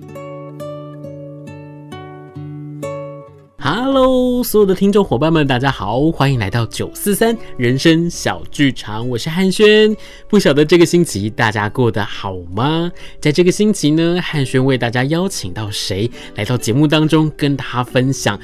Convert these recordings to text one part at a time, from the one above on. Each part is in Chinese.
Thank you. Hello，所有的听众伙伴们，大家好，欢迎来到九四三人生小剧场，我是汉轩。不晓得这个星期大家过得好吗？在这个星期呢，汉轩为大家邀请到谁来到节目当中，跟他分享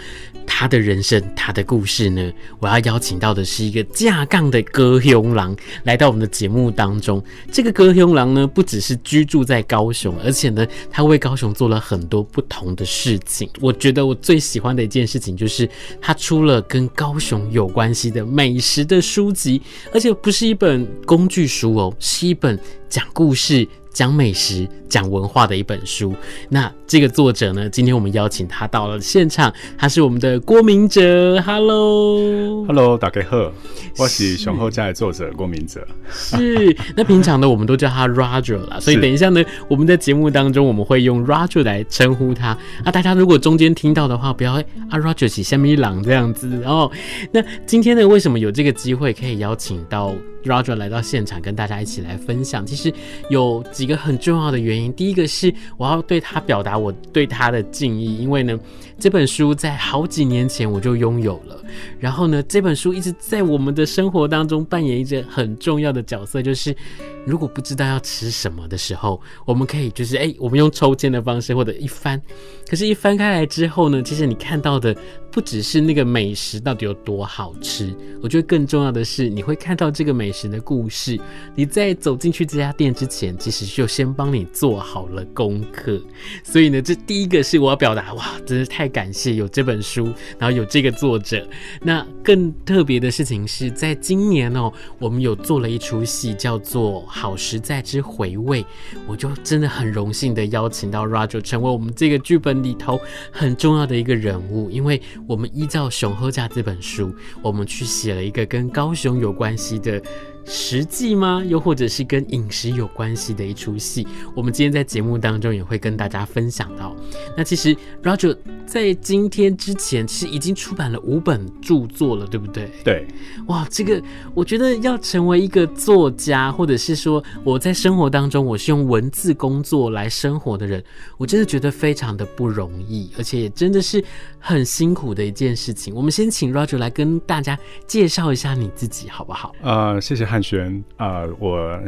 他的人生、他的故事呢？我要邀请到的是一个架杠的歌雄人来到我们的节目当中。这个歌雄人呢，不只是居住在高雄，而且呢，他为高雄做了很多不同的事情。我觉得我最喜欢的一件事事情就是他出了跟高雄有关系的美食的书籍，而且不是一本工具书哦，是一本讲故事。讲美食、讲文化的一本书。那这个作者呢？今天我们邀请他到了现场，他是我们的郭明哲。Hello，Hello，大家好，我是熊厚家的作者郭明哲。是，那平常呢，我们都叫他 Roger 啦，所以等一下呢，我们在节目当中我们会用 Roger 来称呼他。啊大家如果中间听到的话，不要啊 Roger 是虾米郎这样子哦。那今天呢，为什么有这个机会可以邀请到 Roger 来到现场，跟大家一起来分享？其实有几。个很重要的原因，第一个是我要对他表达我对他的敬意，因为呢，这本书在好几年前我就拥有了，然后呢，这本书一直在我们的生活当中扮演一个很重要的角色，就是如果不知道要吃什么的时候，我们可以就是哎，我们用抽签的方式或者一翻，可是，一翻开来之后呢，其实你看到的不只是那个美食到底有多好吃，我觉得更重要的是你会看到这个美食的故事。你在走进去这家店之前，其实。就先帮你做好了功课，所以呢，这第一个是我要表达，哇，真是太感谢有这本书，然后有这个作者。那更特别的事情是在今年哦，我们有做了一出戏，叫做《好时在之回味》，我就真的很荣幸的邀请到 Roger 成为我们这个剧本里头很重要的一个人物，因为我们依照《熊厚家》这本书，我们去写了一个跟高雄有关系的。实际吗？又或者是跟饮食有关系的一出戏，我们今天在节目当中也会跟大家分享到。那其实 Roger 在今天之前其实已经出版了五本著作了，对不对？对。哇，这个我觉得要成为一个作家，或者是说我在生活当中我是用文字工作来生活的人，我真的觉得非常的不容易，而且也真的是很辛苦的一件事情。我们先请 Roger 来跟大家介绍一下你自己，好不好？呃，谢谢汉轩啊，我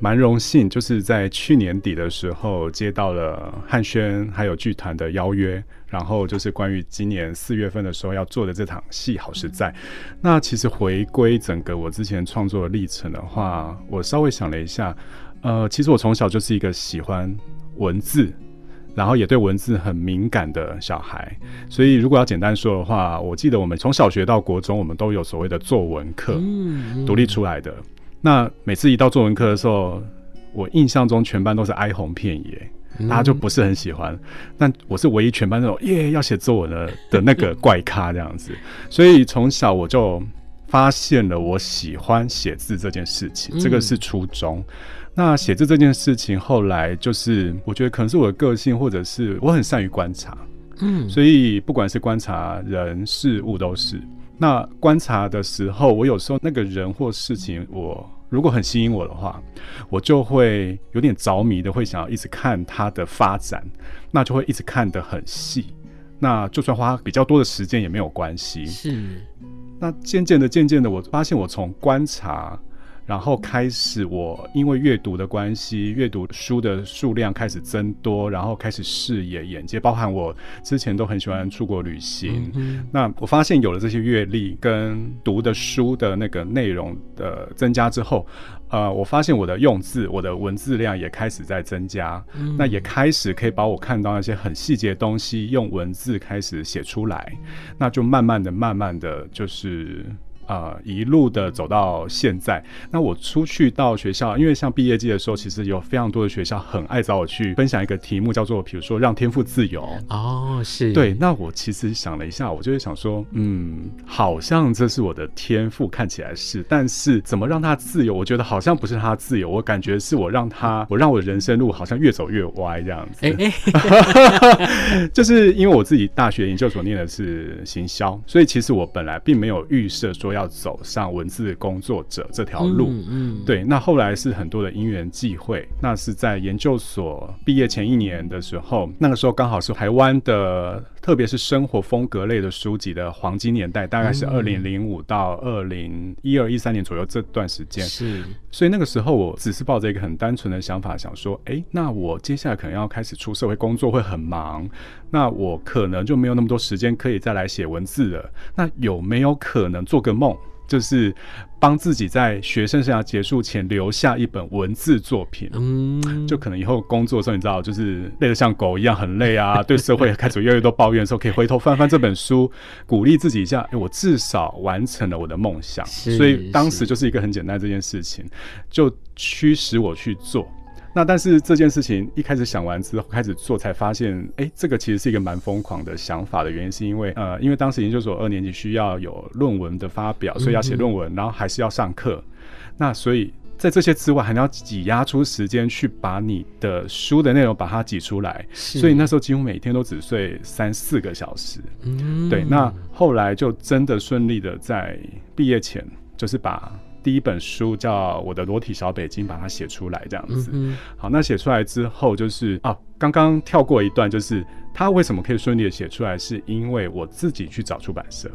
蛮荣幸，就是在去年底的时候接到了汉轩还有剧团的邀约，然后就是关于今年四月份的时候要做的这场戏《好实在》。那其实回归整个我之前创作的历程的话，我稍微想了一下，呃，其实我从小就是一个喜欢文字，然后也对文字很敏感的小孩，所以如果要简单说的话，我记得我们从小学到国中，我们都有所谓的作文课，独立出来的。那每次一到作文课的时候，我印象中全班都是哀鸿遍野，大家就不是很喜欢。但我是唯一全班那种耶要写作文的的那个怪咖这样子，所以从小我就发现了我喜欢写字这件事情，这个是初衷。那写字这件事情后来就是，我觉得可能是我的个性，或者是我很善于观察，嗯，所以不管是观察人事物都是。那观察的时候，我有时候那个人或事情，我如果很吸引我的话，我就会有点着迷的，会想要一直看它的发展，那就会一直看得很细。那就算花比较多的时间也没有关系。是。那渐渐的，渐渐的，我发现我从观察。然后开始，我因为阅读的关系，阅读书的数量开始增多，然后开始视野、眼界，包含我之前都很喜欢出国旅行。嗯、那我发现有了这些阅历跟读的书的那个内容的增加之后，呃，我发现我的用字、我的文字量也开始在增加。嗯、那也开始可以把我看到那些很细节的东西用文字开始写出来，那就慢慢的、慢慢的就是。呃，一路的走到现在。那我出去到学校，因为像毕业季的时候，其实有非常多的学校很爱找我去分享一个题目，叫做比如说让天赋自由。哦，是。对，那我其实想了一下，我就会想说，嗯，好像这是我的天赋，看起来是，但是怎么让他自由？我觉得好像不是他自由，我感觉是我让他，我让我的人生路好像越走越歪这样子。欸、就是因为我自己大学研究所念的是行销，所以其实我本来并没有预设说要。要走上文字工作者这条路。嗯，嗯对。那后来是很多的因缘际会，那是在研究所毕业前一年的时候，那个时候刚好是台湾的，特别是生活风格类的书籍的黄金年代，大概是二零零五到二零一二一三年左右这段时间。是。所以那个时候我只是抱着一个很单纯的想法，想说，哎，那我接下来可能要开始出社会工作，会很忙，那我可能就没有那么多时间可以再来写文字了。那有没有可能做个梦？就是帮自己在学生生涯结束前留下一本文字作品，嗯，就可能以后工作的时候，你知道，就是累得像狗一样很累啊，对社会开始越来越多抱怨的时候，可以回头翻翻这本书，鼓励自己一下，哎，我至少完成了我的梦想。所以当时就是一个很简单这件事情，就驱使我去做。那但是这件事情一开始想完之后开始做，才发现，哎、欸，这个其实是一个蛮疯狂的想法的原因，是因为呃，因为当时研究所二年级需要有论文的发表，所以要写论文，然后还是要上课。那所以在这些之外，还要挤压出时间去把你的书的内容把它挤出来。所以那时候几乎每天都只睡三四个小时。嗯，对。那后来就真的顺利的在毕业前，就是把。第一本书叫《我的裸体小北京》，把它写出来这样子。嗯、好，那写出来之后，就是啊，刚刚跳过一段，就是他为什么可以顺利的写出来，是因为我自己去找出版社。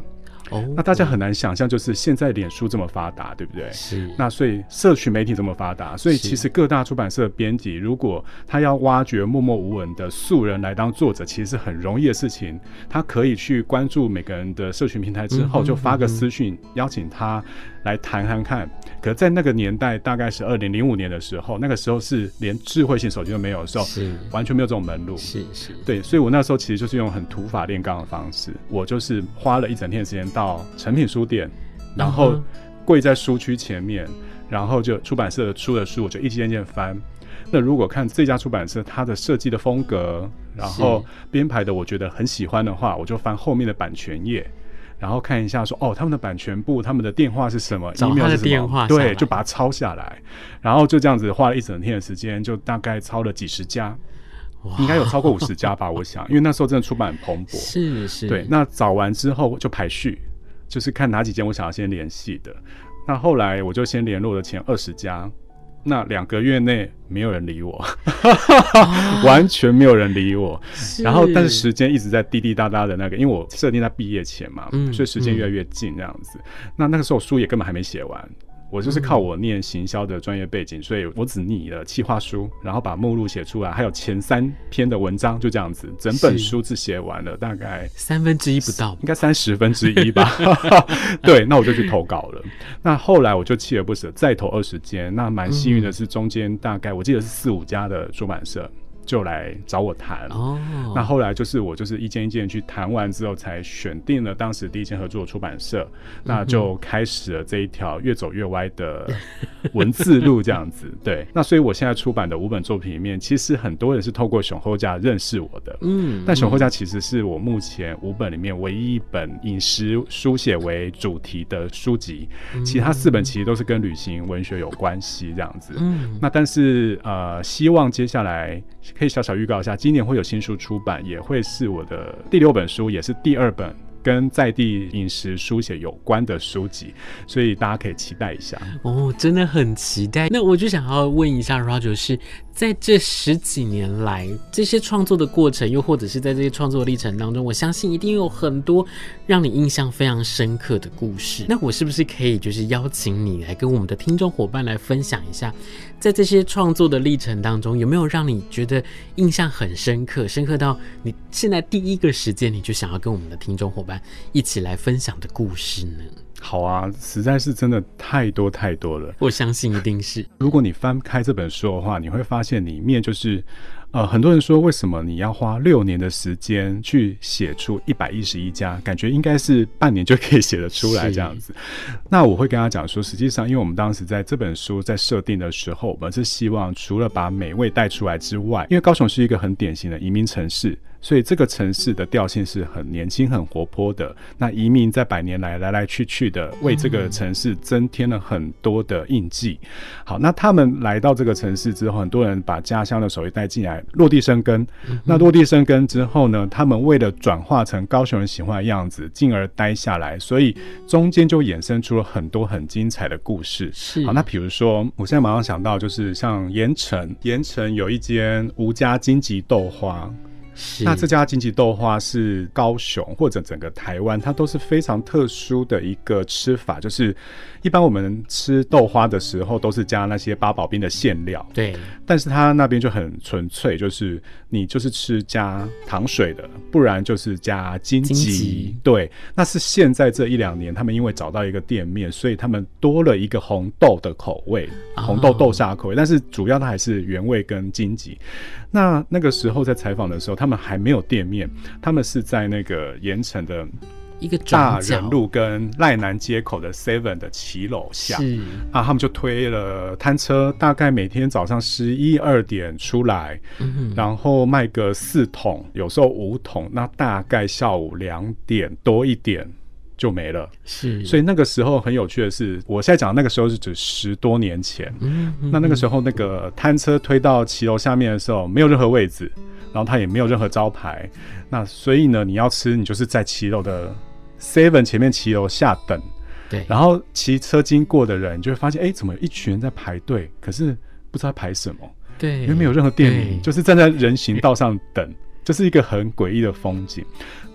哦，那大家很难想象，就是现在脸书这么发达，对不对？是。那所以社群媒体这么发达，所以其实各大出版社编辑，如果他要挖掘默默无闻的素人来当作者，其实是很容易的事情。他可以去关注每个人的社群平台之后，就发个私讯邀请他来谈谈看。可在那个年代，大概是二零零五年的时候，那个时候是连智慧型手机都没有的时候，是完全没有这种门路。是是。对，所以我那时候其实就是用很土法炼钢的方式，我就是花了一整天时间。到诚品书店，然后跪在书区前面，然后就出版社出的书，我就一件件翻。那如果看这家出版社它的设计的风格，然后编排的我觉得很喜欢的话，我就翻后面的版权页，然后看一下说哦，他们的版权部他们的电话是什么，email 是什么，电话对，就把它抄下来，然后就这样子花了一整天的时间，就大概抄了几十家。应该有超过五十家吧，我想，因为那时候真的出版很蓬勃。是是。对，那找完之后就排序，就是看哪几间我想要先联系的。那后来我就先联络了前二十家，那两个月内没有人理我，完全没有人理我。然后，但是时间一直在滴滴答答的那个，因为我设定在毕业前嘛，所以时间越来越近这样子。那那个时候书也根本还没写完。我就是靠我念行销的专业背景，所以我只拟了企划书，然后把目录写出来，还有前三篇的文章，就这样子，整本书只写完了，大概三分之一不到，应该三十分之一吧。对，那我就去投稿了。那后来我就锲而不舍，再投二十间。那蛮幸运的是，中间大概我记得是四五家的出版社。就来找我谈哦，那后来就是我就是一件一件去谈完之后，才选定了当时第一间合作出版社，那就开始了这一条越走越歪的 文字路，这样子。对，那所以我现在出版的五本作品里面，其实很多人是透过熊后家认识我的，嗯，但熊后家其实是我目前五本里面唯一一本饮食书写为主题的书籍，其他四本其实都是跟旅行文学有关系这样子。嗯，那但是呃，希望接下来。可以小小预告一下，今年会有新书出版，也会是我的第六本书，也是第二本跟在地饮食书写有关的书籍，所以大家可以期待一下。哦，真的很期待。那我就想要问一下 Roger 是。在这十几年来，这些创作的过程，又或者是在这些创作历程当中，我相信一定有很多让你印象非常深刻的故事。那我是不是可以就是邀请你来跟我们的听众伙伴来分享一下，在这些创作的历程当中，有没有让你觉得印象很深刻，深刻到你现在第一个时间你就想要跟我们的听众伙伴一起来分享的故事呢？好啊，实在是真的太多太多了。我相信一定是。如果你翻开这本书的话，你会发现里面就是，呃，很多人说为什么你要花六年的时间去写出一百一十一家，感觉应该是半年就可以写得出来这样子。那我会跟他讲说，实际上，因为我们当时在这本书在设定的时候，我们是希望除了把美味带出来之外，因为高雄是一个很典型的移民城市。所以这个城市的调性是很年轻、很活泼的。那移民在百年来来来去去的，为这个城市增添了很多的印记。好，那他们来到这个城市之后，很多人把家乡的手艺带进来，落地生根。那落地生根之后呢，他们为了转化成高雄人喜欢的样子，进而待下来，所以中间就衍生出了很多很精彩的故事。是。好，那比如说，我现在马上想到就是像盐城，盐城有一间吴家荆棘豆花。那这家金桔豆花是高雄或者整个台湾，它都是非常特殊的一个吃法，就是一般我们吃豆花的时候都是加那些八宝冰的馅料，对，但是它那边就很纯粹，就是你就是吃加糖水的，不然就是加金桔，对。那是现在这一两年，他们因为找到一个店面，所以他们多了一个红豆的口味，红豆豆沙口味，但是主要它还是原味跟金桔。那那个时候在采访的时候，他们还没有店面，他们是在那个盐城的一个大人路跟赖南街口的 Seven 的骑楼下，啊，他们就推了摊车，大概每天早上十一二点出来，嗯，然后卖个四桶，有时候五桶，那大概下午两点多一点。就没了，是，所以那个时候很有趣的是，我现在讲的那个时候是指十多年前，嗯，那那个时候那个摊车推到骑楼下面的时候，没有任何位置，然后它也没有任何招牌，那所以呢，你要吃，你就是在骑楼的 Seven 前面骑楼下等，对，然后骑车经过的人就会发现，哎，怎么有一群人在排队，可是不知道排什么，对，因为没有任何店名，就是站在人行道上等。这是一个很诡异的风景，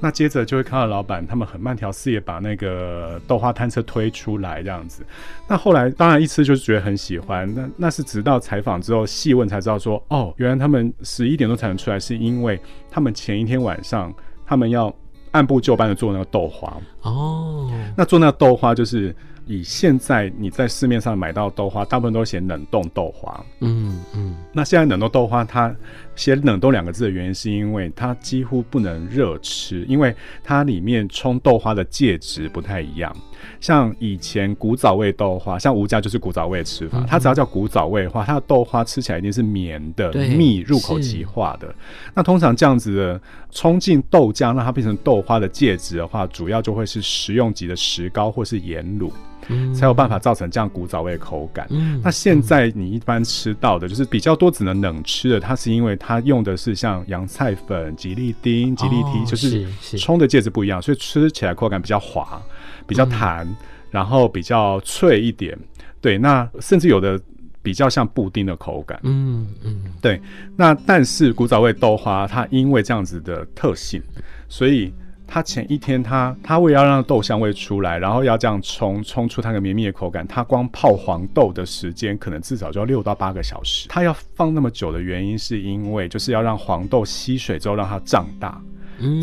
那接着就会看到老板他们很慢条斯理把那个豆花摊车推出来这样子。那后来当然一吃就是觉得很喜欢，那那是直到采访之后细问才知道说，哦，原来他们十一点多才能出来，是因为他们前一天晚上他们要按部就班的做那个豆花哦。那做那个豆花就是。以现在你在市面上买到豆花，大部分都写冷冻豆花。嗯嗯。那现在冷冻豆花，它写冷冻两个字的原因，是因为它几乎不能热吃，因为它里面冲豆花的介质不太一样。像以前古早味豆花，像吴家就是古早味吃法，嗯、它只要叫古早味的话，它的豆花吃起来一定是绵的、密、入口即化的。那通常这样子的冲进豆浆，让它变成豆花的介质的话，主要就会是食用级的石膏或是盐卤。嗯、才有办法造成这样古早味的口感。嗯，那现在你一般吃到的就是比较多只能冷吃的，它是因为它用的是像洋菜粉、吉利丁、吉利提，哦、就是冲的介质不一样，所以吃起来口感比较滑、比较弹、嗯，然后比较脆一点。对，那甚至有的比较像布丁的口感。嗯嗯，对。那但是古早味豆花它因为这样子的特性，所以。他前一天他，他他为了要让豆香味出来，然后要这样冲冲出它个绵密的口感，他光泡黄豆的时间可能至少就要六到八个小时。他要放那么久的原因，是因为就是要让黄豆吸水之后让它胀大，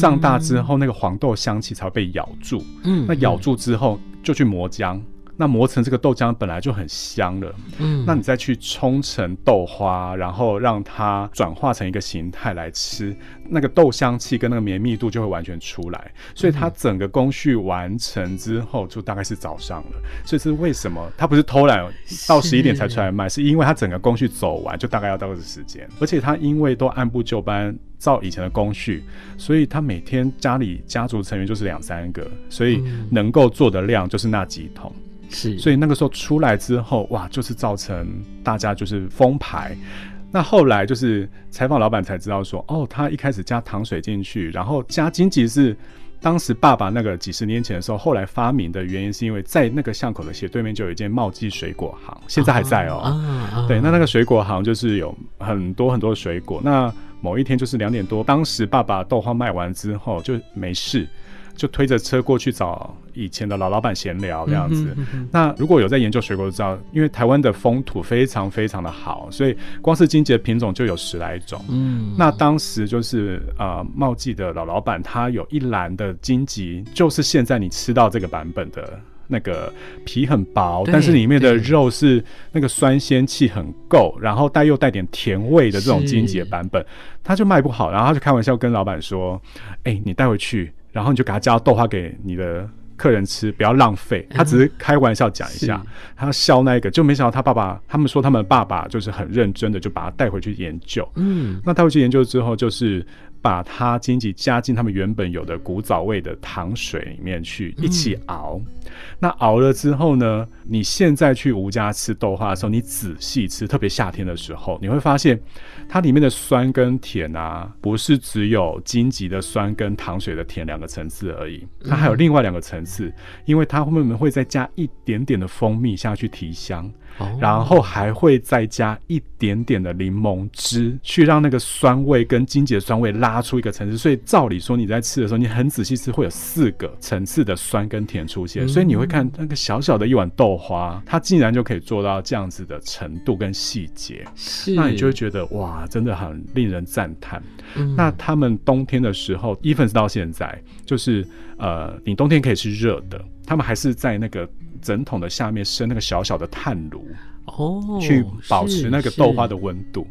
胀大之后那个黄豆香气才会被咬住。嗯，那咬住之后就去磨浆。那磨成这个豆浆本来就很香了，嗯，那你再去冲成豆花，然后让它转化成一个形态来吃，那个豆香气跟那个绵密度就会完全出来。所以它整个工序完成之后，就大概是早上了。所以是为什么它不是偷懒到十一点才出来卖，是因为它整个工序走完就大概要到这个时间。而且它因为都按部就班，照以前的工序，所以他每天家里家族成员就是两三个，所以能够做的量就是那几桶。是，所以那个时候出来之后，哇，就是造成大家就是封牌。那后来就是采访老板才知道说，哦，他一开始加糖水进去，然后加金桔是当时爸爸那个几十年前的时候后来发明的原因，是因为在那个巷口的斜对面就有一间茂记水果行，现在还在哦。啊、对，那那个水果行就是有很多很多的水果。那某一天就是两点多，当时爸爸豆花卖完之后就没事。就推着车过去找以前的老老板闲聊这样子。那如果有在研究水果，都知道，因为台湾的风土非常非常的好，所以光是金桔品种就有十来种。嗯，那当时就是呃茂记的老老板，他有一篮的金桔，就是现在你吃到这个版本的那个皮很薄，但是里面的肉是那个酸鲜气很够，然后带又带点甜味的这种金桔版本，他就卖不好，然后他就开玩笑跟老板说：“哎、欸，你带回去。”然后你就给他加豆花给你的客人吃，不要浪费。他只是开玩笑讲一下，他笑那个，就没想到他爸爸，他们说他们爸爸就是很认真的，就把他带回去研究。嗯，那带回去研究之后，就是把它荆棘加进他们原本有的古早味的糖水里面去一起熬。嗯、那熬了之后呢，你现在去吴家吃豆花的时候，你仔细吃，特别夏天的时候，你会发现它里面的酸跟甜啊，不是只有荆棘的酸跟糖水的甜两个层次而已，它还有另外两个层次，因为它后面会再加一点点的蜂蜜下去提香。然后还会再加一点点的柠檬汁，去让那个酸味跟荆棘的酸味拉出一个层次。所以照理说，你在吃的时候，你很仔细吃，会有四个层次的酸跟甜出现。所以你会看那个小小的一碗豆花，它竟然就可以做到这样子的程度跟细节，是，那你就会觉得哇，真的很令人赞叹。那他们冬天的时候，even 到现在，就是呃，你冬天可以吃热的，他们还是在那个。整桶的下面生那个小小的炭炉哦，去保持那个豆花的温度。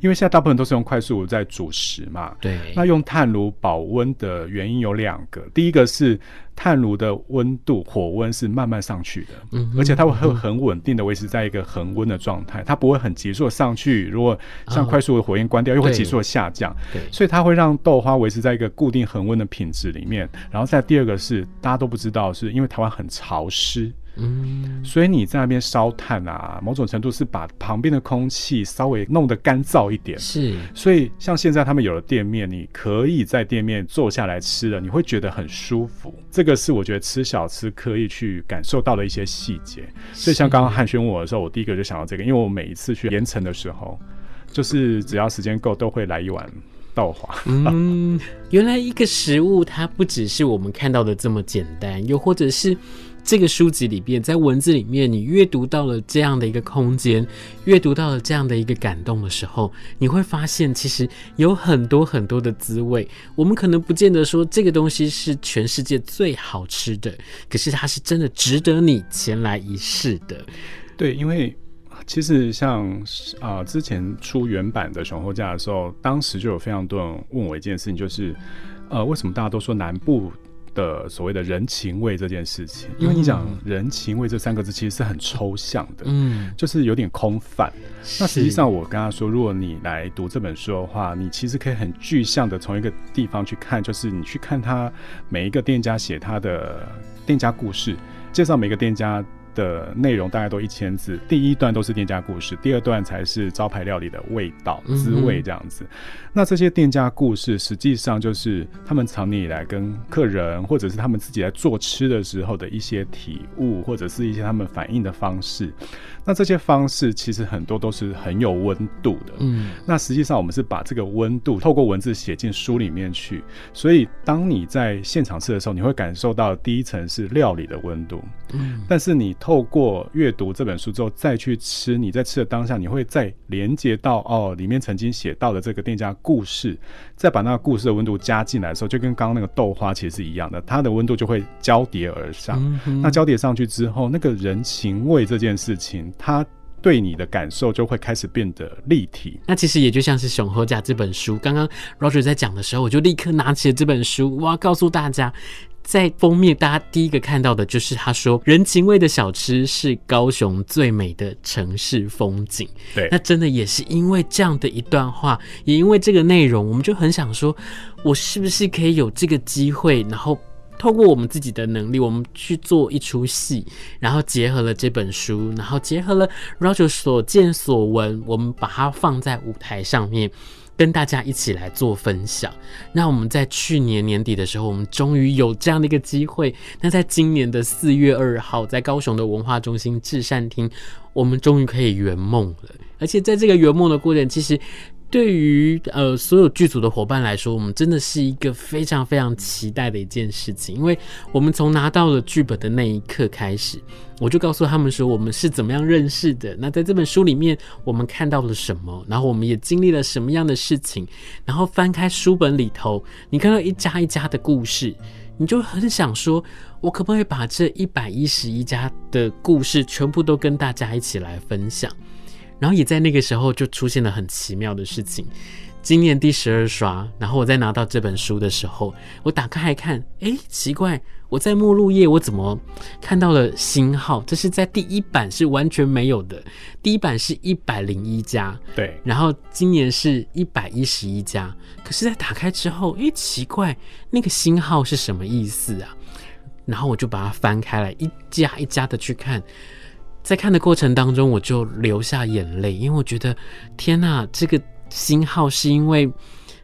因为现在大部分都是用快速炉在煮食嘛。对。那用炭炉保温的原因有两个，第一个是炭炉的温度火温是慢慢上去的，嗯，而且它会很稳定的维持在一个恒温的状态，它不会很急速的上去。如果像快速的火焰关掉，又会急速的下降。对。所以它会让豆花维持在一个固定恒温的品质里面。然后再第二个是大家都不知道，是因为台湾很潮湿。嗯，所以你在那边烧炭啊，某种程度是把旁边的空气稍微弄得干燥一点。是，所以像现在他们有了店面，你可以在店面坐下来吃了，你会觉得很舒服。这个是我觉得吃小吃可以去感受到的一些细节。所以像刚刚汉轩问我的时候，我第一个就想到这个，因为我每一次去盐城的时候，就是只要时间够，都会来一碗豆花。嗯，原来一个食物它不只是我们看到的这么简单，又或者是。这个书籍里边，在文字里面，你阅读到了这样的一个空间，阅读到了这样的一个感动的时候，你会发现，其实有很多很多的滋味。我们可能不见得说这个东西是全世界最好吃的，可是它是真的值得你前来一试的。对，因为其实像啊、之前出原版的《熊厚架》的时候，当时就有非常多人问我一件事情，就是呃，为什么大家都说南部？的所谓的人情味这件事情，因为你讲人情味这三个字其实是很抽象的，嗯，就是有点空泛。那实际上我跟他说，如果你来读这本书的话，你其实可以很具象的从一个地方去看，就是你去看他每一个店家写他的店家故事，介绍每个店家。的内容大概都一千字，第一段都是店家故事，第二段才是招牌料理的味道、滋味这样子。嗯、那这些店家故事，实际上就是他们常年以来跟客人，或者是他们自己在做吃的时候的一些体悟，或者是一些他们反应的方式。那这些方式其实很多都是很有温度的。嗯，那实际上我们是把这个温度透过文字写进书里面去，所以当你在现场吃的时候，你会感受到第一层是料理的温度。嗯，但是你透过阅读这本书之后再去吃，你在吃的当下，你会再连接到哦里面曾经写到的这个店家故事，再把那个故事的温度加进来的时候，就跟刚刚那个豆花其实是一样的，它的温度就会交叠而上。嗯，那交叠上去之后，那个人情味这件事情。它对你的感受就会开始变得立体。那其实也就像是《熊和甲》这本书，刚刚 Roger 在讲的时候，我就立刻拿起了这本书，我要告诉大家，在封面大家第一个看到的就是他说：“人情味的小吃是高雄最美的城市风景。”对，那真的也是因为这样的一段话，也因为这个内容，我们就很想说，我是不是可以有这个机会，然后。透过我们自己的能力，我们去做一出戏，然后结合了这本书，然后结合了 Roger 所见所闻，我们把它放在舞台上面，跟大家一起来做分享。那我们在去年年底的时候，我们终于有这样的一个机会。那在今年的四月二号，在高雄的文化中心至善厅，我们终于可以圆梦了。而且在这个圆梦的过程，其实。对于呃所有剧组的伙伴来说，我们真的是一个非常非常期待的一件事情，因为我们从拿到了剧本的那一刻开始，我就告诉他们说我们是怎么样认识的。那在这本书里面，我们看到了什么，然后我们也经历了什么样的事情，然后翻开书本里头，你看到一家一家的故事，你就很想说，我可不可以把这一百一十一家的故事全部都跟大家一起来分享？然后也在那个时候就出现了很奇妙的事情，今年第十二刷，然后我在拿到这本书的时候，我打开来看，哎，奇怪，我在目录页我怎么看到了星号？这是在第一版是完全没有的，第一版是一百零一家，对，然后今年是一百一十一家，可是，在打开之后，哎，奇怪，那个星号是什么意思啊？然后我就把它翻开来，一家一家的去看，在看的过程当中，我就流下眼泪，因为我觉得，天呐，这个。星号是因为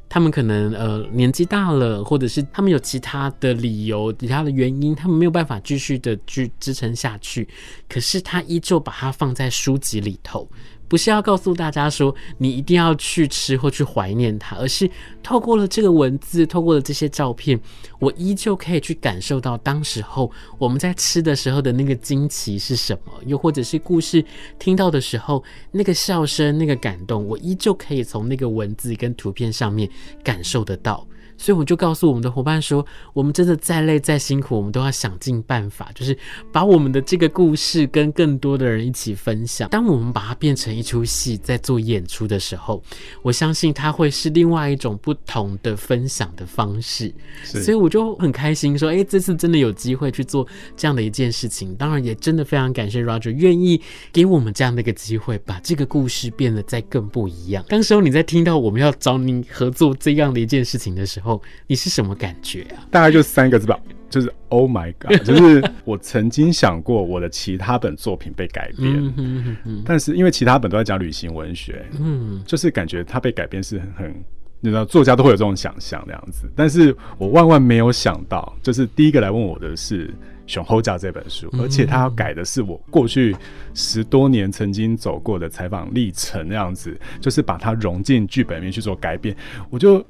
他们可能呃年纪大了，或者是他们有其他的理由、其他的原因，他们没有办法继续的去支撑下去。可是他依旧把它放在书籍里头。不是要告诉大家说你一定要去吃或去怀念它，而是透过了这个文字，透过了这些照片，我依旧可以去感受到当时候我们在吃的时候的那个惊奇是什么，又或者是故事听到的时候那个笑声、那个感动，我依旧可以从那个文字跟图片上面感受得到。所以我就告诉我们的伙伴说，我们真的再累再辛苦，我们都要想尽办法，就是把我们的这个故事跟更多的人一起分享。当我们把它变成一出戏，在做演出的时候，我相信它会是另外一种不同的分享的方式。所以我就很开心说，哎，这次真的有机会去做这样的一件事情。当然，也真的非常感谢 Roger 愿意给我们这样的一个机会，把这个故事变得再更不一样。当时候你在听到我们要找你合作这样的一件事情的时候，你是什么感觉啊？大概就三个字吧，就是 Oh my God！就是我曾经想过我的其他本作品被改编，嗯哼哼哼，但是因为其他本都在讲旅行文学，嗯，就是感觉它被改编是很很，你知道作家都会有这种想象那样子，但是我万万没有想到，就是第一个来问我的是。熊猴家这本书，而且他要改的是我过去十多年曾经走过的采访历程，那样子，就是把它融进剧本里面去做改变。我就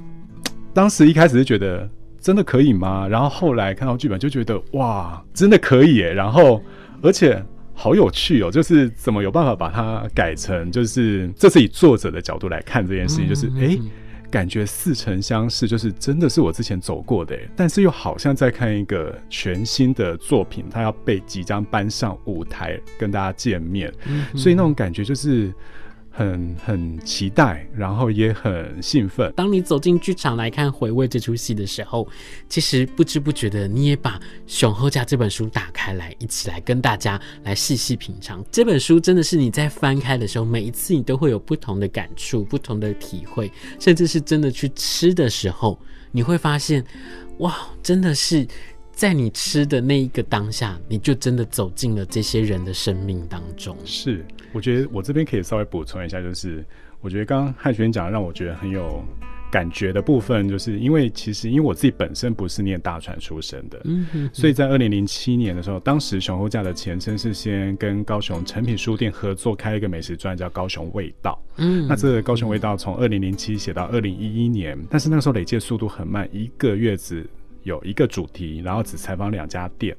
当时一开始是觉得真的可以吗？然后后来看到剧本就觉得哇，真的可以耶！然后而且好有趣哦，就是怎么有办法把它改成，就是这是以作者的角度来看这件事情，就是诶。感觉似曾相识，就是真的是我之前走过的，但是又好像在看一个全新的作品，它要被即将搬上舞台跟大家见面，嗯、所以那种感觉就是。很很期待，然后也很兴奋。当你走进剧场来看回味这出戏的时候，其实不知不觉的你也把《熊厚家》这本书打开来，一起来跟大家来细细品尝。这本书真的是你在翻开的时候，每一次你都会有不同的感触、不同的体会，甚至是真的去吃的时候，你会发现，哇，真的是。在你吃的那一个当下，你就真的走进了这些人的生命当中。是，我觉得我这边可以稍微补充一下，就是我觉得刚刚汉轩讲的让我觉得很有感觉的部分，就是因为其实因为我自己本身不是念大船出身的，嗯哼哼，所以在二零零七年的时候，当时熊厚架的前身是先跟高雄诚品书店合作开一个美食专，叫高雄味道。嗯，那这个高雄味道从二零零七写到二零一一年，但是那个时候累计的速度很慢，一个月只。有一个主题，然后只采访两家店。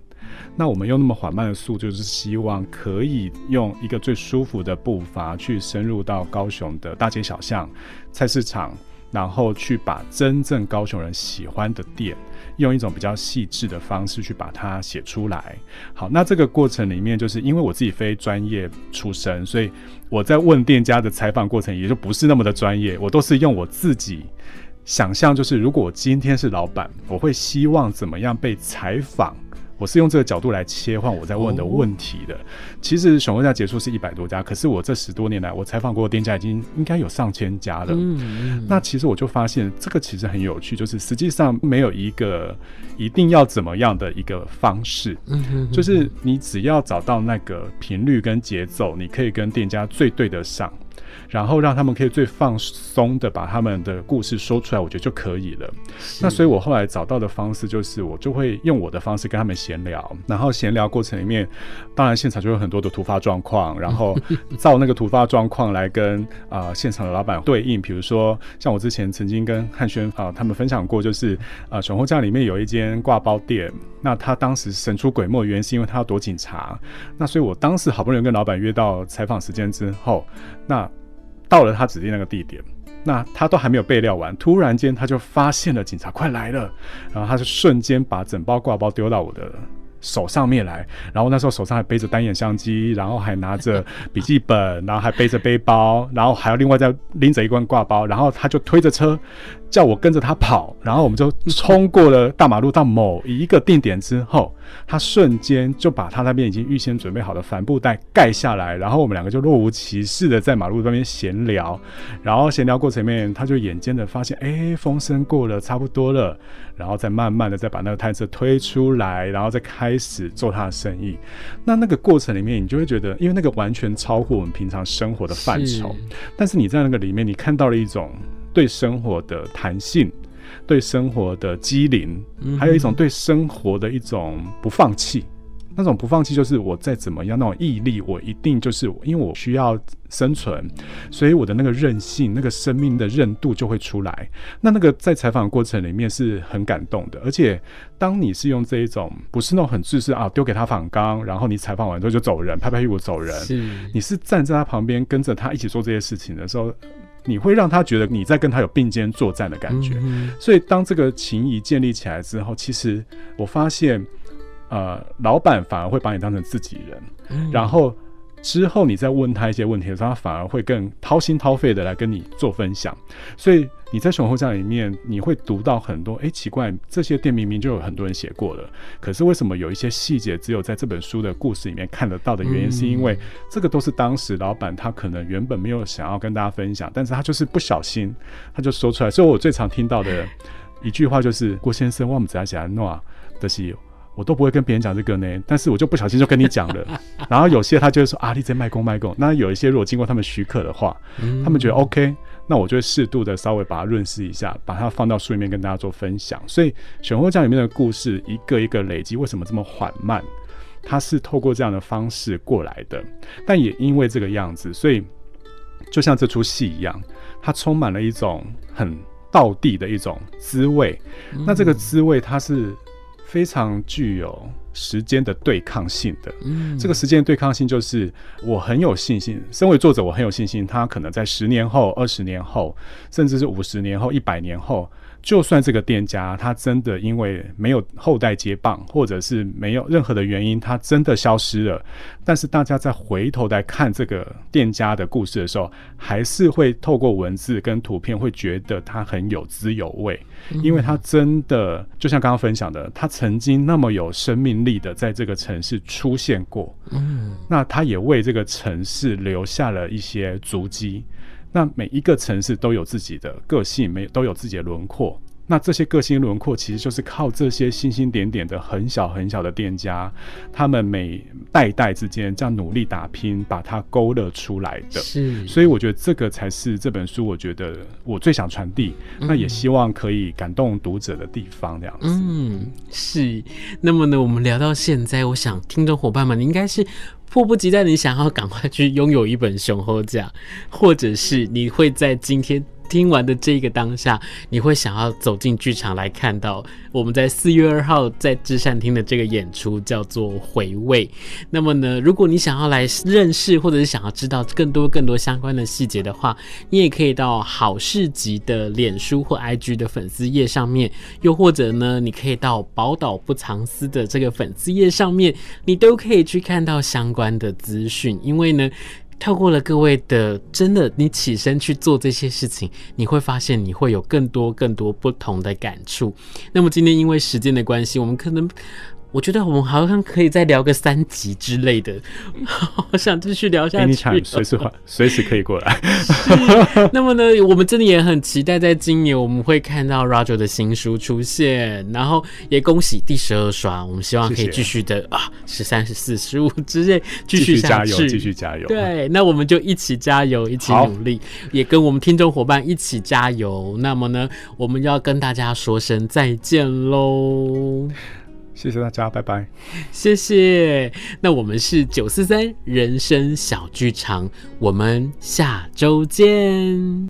那我们用那么缓慢的速度，就是希望可以用一个最舒服的步伐去深入到高雄的大街小巷、菜市场，然后去把真正高雄人喜欢的店，用一种比较细致的方式去把它写出来。好，那这个过程里面，就是因为我自己非专业出身，所以我在问店家的采访过程也就不是那么的专业，我都是用我自己。想象就是，如果我今天是老板，我会希望怎么样被采访？我是用这个角度来切换我在问的问题的。其实熊厚假结束是一百多家，可是我这十多年来，我采访过的店家已经应该有上千家了嗯。那其实我就发现，这个其实很有趣，就是实际上没有一个一定要怎么样的一个方式。嗯就是你只要找到那个频率跟节奏，你可以跟店家最对得上。然后让他们可以最放松的把他们的故事说出来，我觉得就可以了。那所以我后来找到的方式就是，我就会用我的方式跟他们闲聊。然后闲聊过程里面，当然现场就有很多的突发状况，然后照那个突发状况来跟啊、呃、现场的老板对应。比如说，像我之前曾经跟汉轩啊他们分享过，就是啊熊厚假里面有一间挂包店，那他当时神出鬼没的原因是因为他要躲警察。那所以我当时好不容易跟老板约到采访时间之后，那。到了他指定那个地点，那他都还没有备料完，突然间他就发现了警察快来了，然后他就瞬间把整包挂包丢到我的手上面来，然后那时候手上还背着单眼相机，然后还拿着 笔记本，然后还背着背包，然后还要另外再拎着一罐挂包，然后他就推着车。叫我跟着他跑，然后我们就冲过了大马路，到某一个定点之后，他瞬间就把他那边已经预先准备好的帆布袋盖下来，然后我们两个就若无其事的在马路那边闲聊，然后闲聊过程里面，他就眼尖的发现，哎，风声过了差不多了，然后再慢慢的再把那个摊车推出来，然后再开始做他的生意。那那个过程里面，你就会觉得，因为那个完全超乎我们平常生活的范畴，是但是你在那个里面，你看到了一种。对生活的弹性，对生活的机灵，还有一种对生活的一种不放弃。那种不放弃，就是我再怎么样那种毅力，我一定就是因为我需要生存，所以我的那个韧性、那个生命的韧度就会出来。那那个在采访的过程里面是很感动的，而且当你是用这一种不是那种很自私啊，丢给他访纲，然后你采访完之后就走人，拍拍屁股走人，是你是站在他旁边跟着他一起做这些事情的时候。你会让他觉得你在跟他有并肩作战的感觉，所以当这个情谊建立起来之后，其实我发现，呃，老板反而会把你当成自己人，嗯、然后。之后你再问他一些问题的时候，他反而会更掏心掏肺的来跟你做分享。所以你在熊后家里面，你会读到很多，哎，奇怪，这些店明明就有很多人写过了，可是为什么有一些细节只有在这本书的故事里面看得到的原因，是因为这个都是当时老板他可能原本没有想要跟大家分享，但是他就是不小心他就说出来。所以我最常听到的一句话就是郭先生，我们只要写诺的是。我都不会跟别人讲这个呢，但是我就不小心就跟你讲了。然后有些他就会说啊，你在卖公卖公。那有一些如果经过他们许可的话，他们觉得 OK，那我就会适度的稍微把它润饰一下，把它放到书里面跟大家做分享。所以《选货匠》里面的故事一个一个累积，为什么这么缓慢？它是透过这样的方式过来的，但也因为这个样子，所以就像这出戏一样，它充满了一种很道地的一种滋味。那这个滋味，它是。非常具有时间的对抗性的，嗯，这个时间的对抗性就是我很有信心，身为作者，我很有信心，他可能在十年后、二十年后，甚至是五十年后、一百年后。就算这个店家他真的因为没有后代接棒，或者是没有任何的原因，他真的消失了，但是大家在回头来看这个店家的故事的时候，还是会透过文字跟图片，会觉得他很有滋有味，因为他真的就像刚刚分享的，他曾经那么有生命力的在这个城市出现过，嗯，那他也为这个城市留下了一些足迹。那每一个城市都有自己的个性，没都有自己的轮廓。那这些个性轮廓其实就是靠这些星星点点的很小很小的店家，他们每代代之间这样努力打拼，把它勾勒出来的。是，所以我觉得这个才是这本书，我觉得我最想传递，嗯、那也希望可以感动读者的地方。这样子，嗯，是。那么呢，我们聊到现在，我想听众伙伴们，你应该是。迫不及待，你想要赶快去拥有一本《雄厚架》，或者是你会在今天听完的这个当下，你会想要走进剧场来看到我们在四月二号在至善厅的这个演出，叫做《回味》。那么呢，如果你想要来认识，或者是想要知道更多更多相关的细节的话，你也可以到好市集的脸书或 IG 的粉丝页上面，又或者呢，你可以到宝岛不藏私的这个粉丝页上面，你都可以去看到相关的资讯，因为呢。跳过了各位的，真的，你起身去做这些事情，你会发现你会有更多更多不同的感触。那么今天因为时间的关系，我们可能。我觉得我们好像可以再聊个三集之类的，我想继续聊下去。随时 随时可以过来。那么呢，我们真的也很期待，在今年我们会看到 Roger 的新书出现，然后也恭喜第十二刷，我们希望可以继续的啊，十三、十四、十五之类继续加油，继续加油。对，那我们就一起加油，一起努力，也跟我们听众伙伴一起加油。那么呢，我们要跟大家说声再见喽。谢谢大家，拜拜。谢谢。那我们是九四三人生小剧场，我们下周见。